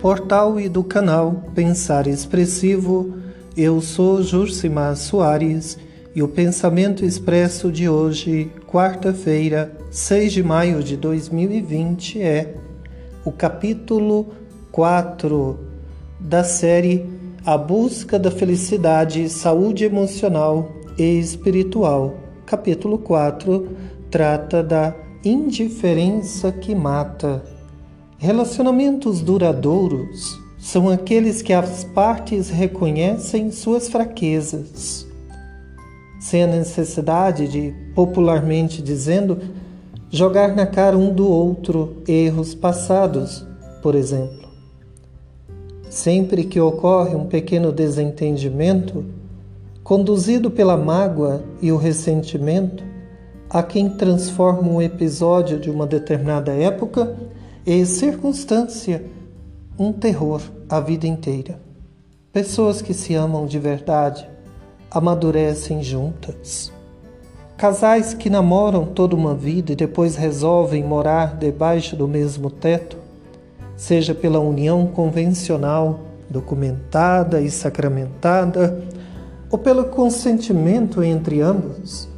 portal e do canal Pensar Expressivo. Eu sou Jurcimar Soares e o pensamento expresso de hoje, quarta-feira, 6 de maio de 2020, é o capítulo 4 da série A Busca da Felicidade, Saúde Emocional e Espiritual. Capítulo 4 trata da indiferença que mata. Relacionamentos duradouros são aqueles que as partes reconhecem suas fraquezas, sem a necessidade de, popularmente dizendo, jogar na cara um do outro erros passados, por exemplo. Sempre que ocorre um pequeno desentendimento, conduzido pela mágoa e o ressentimento, há quem transforma um episódio de uma determinada época e circunstância um terror a vida inteira. Pessoas que se amam de verdade amadurecem juntas. Casais que namoram toda uma vida e depois resolvem morar debaixo do mesmo teto, seja pela união convencional, documentada e sacramentada, ou pelo consentimento entre ambos,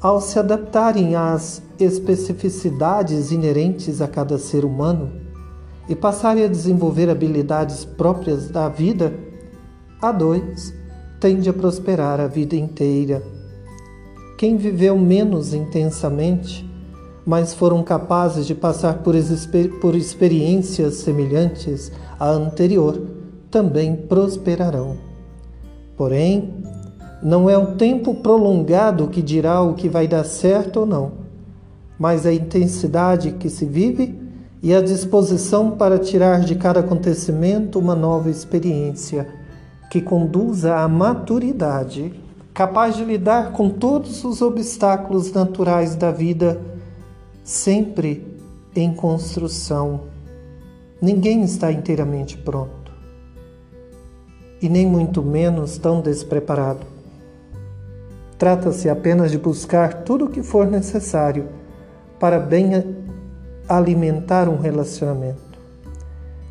ao se adaptarem às especificidades inerentes a cada ser humano e passarem a desenvolver habilidades próprias da vida, a dois tende a prosperar a vida inteira. Quem viveu menos intensamente, mas foram capazes de passar por, por experiências semelhantes à anterior, também prosperarão. Porém, não é o tempo prolongado que dirá o que vai dar certo ou não, mas a intensidade que se vive e a disposição para tirar de cada acontecimento uma nova experiência que conduza à maturidade, capaz de lidar com todos os obstáculos naturais da vida, sempre em construção. Ninguém está inteiramente pronto e nem muito menos tão despreparado. Trata-se apenas de buscar tudo o que for necessário para bem alimentar um relacionamento.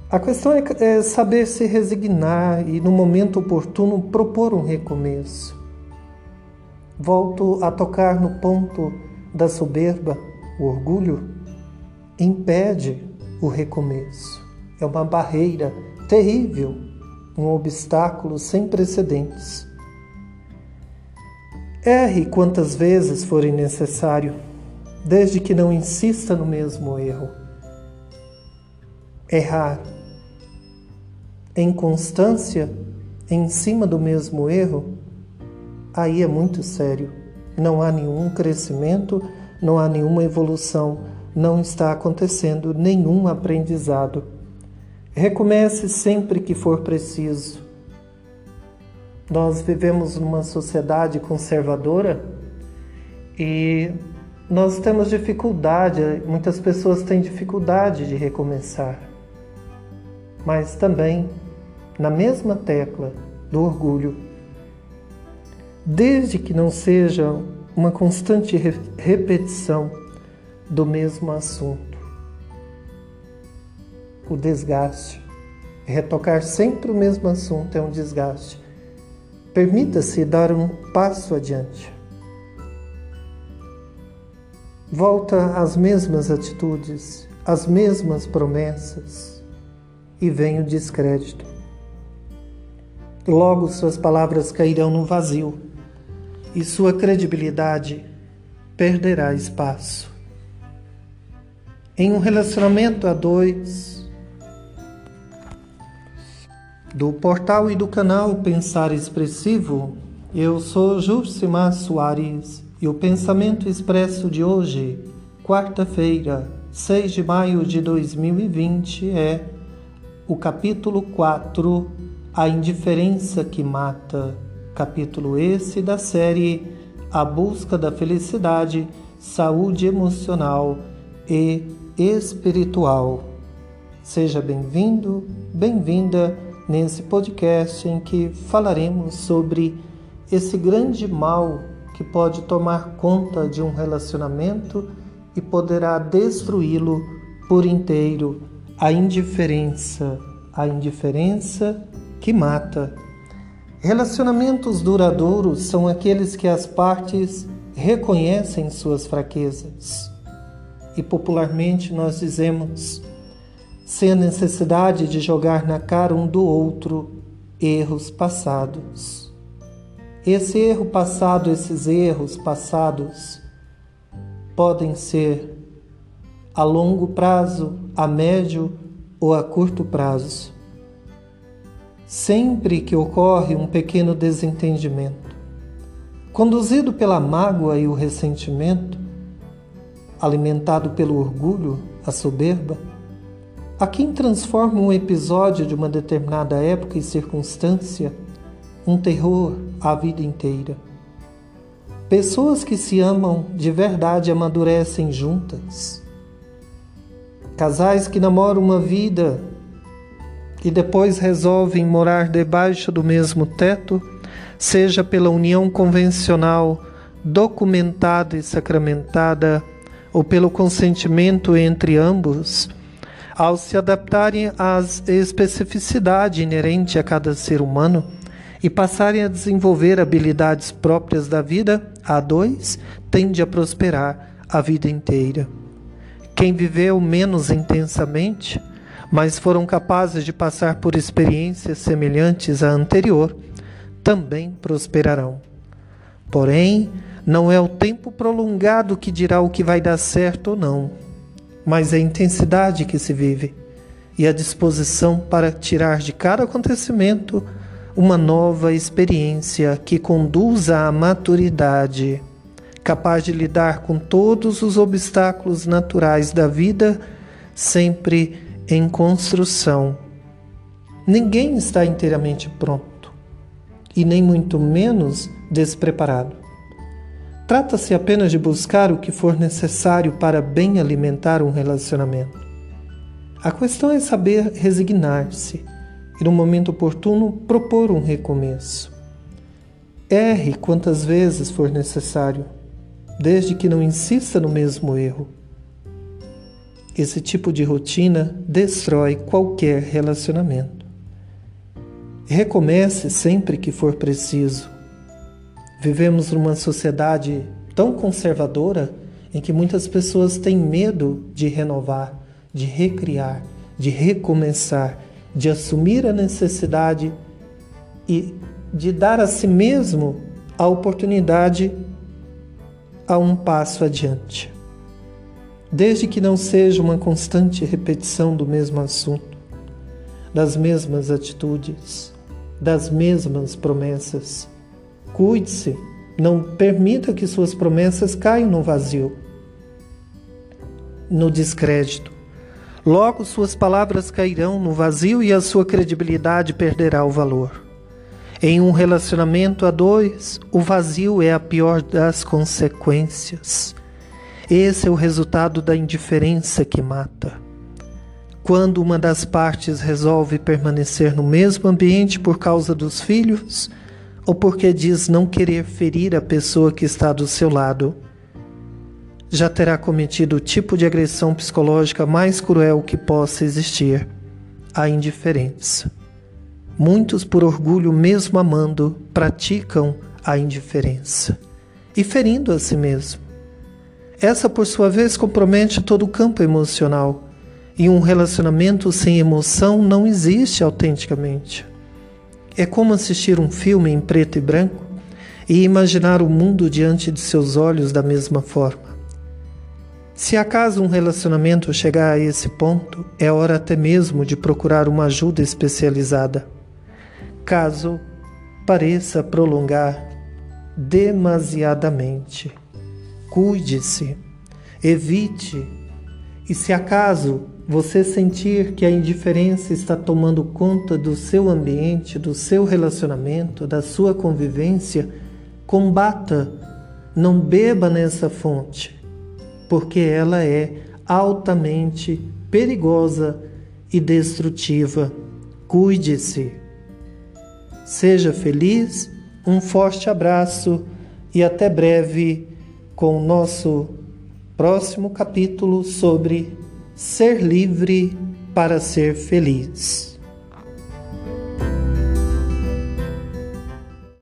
A questão é, é saber se resignar e, no momento oportuno, propor um recomeço. Volto a tocar no ponto da soberba, o orgulho impede o recomeço. É uma barreira terrível, um obstáculo sem precedentes. Erre quantas vezes forem necessário, desde que não insista no mesmo erro. Errar em constância em cima do mesmo erro, aí é muito sério. Não há nenhum crescimento, não há nenhuma evolução, não está acontecendo nenhum aprendizado. Recomece sempre que for preciso. Nós vivemos numa sociedade conservadora e nós temos dificuldade, muitas pessoas têm dificuldade de recomeçar. Mas também, na mesma tecla do orgulho, desde que não seja uma constante repetição do mesmo assunto, o desgaste. Retocar sempre o mesmo assunto é um desgaste. Permita-se dar um passo adiante. Volta às mesmas atitudes, às mesmas promessas e vem o descrédito. Logo suas palavras cairão no vazio e sua credibilidade perderá espaço. Em um relacionamento a dois, do portal e do canal Pensar Expressivo, eu sou Jurcimar Soares e o pensamento expresso de hoje, quarta-feira, 6 de maio de 2020, é o capítulo 4, A Indiferença que Mata, capítulo esse da série A Busca da Felicidade, Saúde Emocional e Espiritual. Seja bem-vindo, bem-vinda nesse podcast em que falaremos sobre esse grande mal que pode tomar conta de um relacionamento e poderá destruí-lo por inteiro a indiferença a indiferença que mata. Relacionamentos duradouros são aqueles que as partes reconhecem suas fraquezas. E popularmente nós dizemos, sem a necessidade de jogar na cara um do outro erros passados. Esse erro passado, esses erros passados podem ser a longo prazo, a médio ou a curto prazo. Sempre que ocorre um pequeno desentendimento, conduzido pela mágoa e o ressentimento, alimentado pelo orgulho, a soberba, a quem transforma um episódio de uma determinada época e circunstância um terror a vida inteira. Pessoas que se amam de verdade amadurecem juntas. Casais que namoram uma vida e depois resolvem morar debaixo do mesmo teto, seja pela união convencional, documentada e sacramentada, ou pelo consentimento entre ambos, ao se adaptarem às especificidades inerentes a cada ser humano e passarem a desenvolver habilidades próprias da vida, a dois tende a prosperar a vida inteira. Quem viveu menos intensamente, mas foram capazes de passar por experiências semelhantes à anterior, também prosperarão. Porém, não é o tempo prolongado que dirá o que vai dar certo ou não mas a intensidade que se vive e a disposição para tirar de cada acontecimento uma nova experiência que conduza à maturidade, capaz de lidar com todos os obstáculos naturais da vida, sempre em construção. Ninguém está inteiramente pronto e nem muito menos despreparado. Trata-se apenas de buscar o que for necessário para bem alimentar um relacionamento. A questão é saber resignar-se e, no momento oportuno, propor um recomeço. Erre quantas vezes for necessário, desde que não insista no mesmo erro. Esse tipo de rotina destrói qualquer relacionamento. Recomece sempre que for preciso Vivemos numa sociedade tão conservadora em que muitas pessoas têm medo de renovar, de recriar, de recomeçar, de assumir a necessidade e de dar a si mesmo a oportunidade a um passo adiante. Desde que não seja uma constante repetição do mesmo assunto, das mesmas atitudes, das mesmas promessas Cuide-se, não permita que suas promessas caiam no vazio, no descrédito. Logo, suas palavras cairão no vazio e a sua credibilidade perderá o valor. Em um relacionamento a dois, o vazio é a pior das consequências. Esse é o resultado da indiferença que mata. Quando uma das partes resolve permanecer no mesmo ambiente por causa dos filhos, ou porque diz não querer ferir a pessoa que está do seu lado, já terá cometido o tipo de agressão psicológica mais cruel que possa existir a indiferença. Muitos, por orgulho, mesmo amando, praticam a indiferença e ferindo a si mesmo. Essa, por sua vez, compromete todo o campo emocional e um relacionamento sem emoção não existe autenticamente. É como assistir um filme em preto e branco e imaginar o mundo diante de seus olhos da mesma forma. Se acaso um relacionamento chegar a esse ponto, é hora até mesmo de procurar uma ajuda especializada. Caso pareça prolongar demasiadamente, cuide-se, evite, e se acaso você sentir que a indiferença está tomando conta do seu ambiente, do seu relacionamento, da sua convivência, combata, não beba nessa fonte, porque ela é altamente perigosa e destrutiva. Cuide-se. Seja feliz, um forte abraço e até breve com o nosso próximo capítulo sobre ser livre para ser feliz.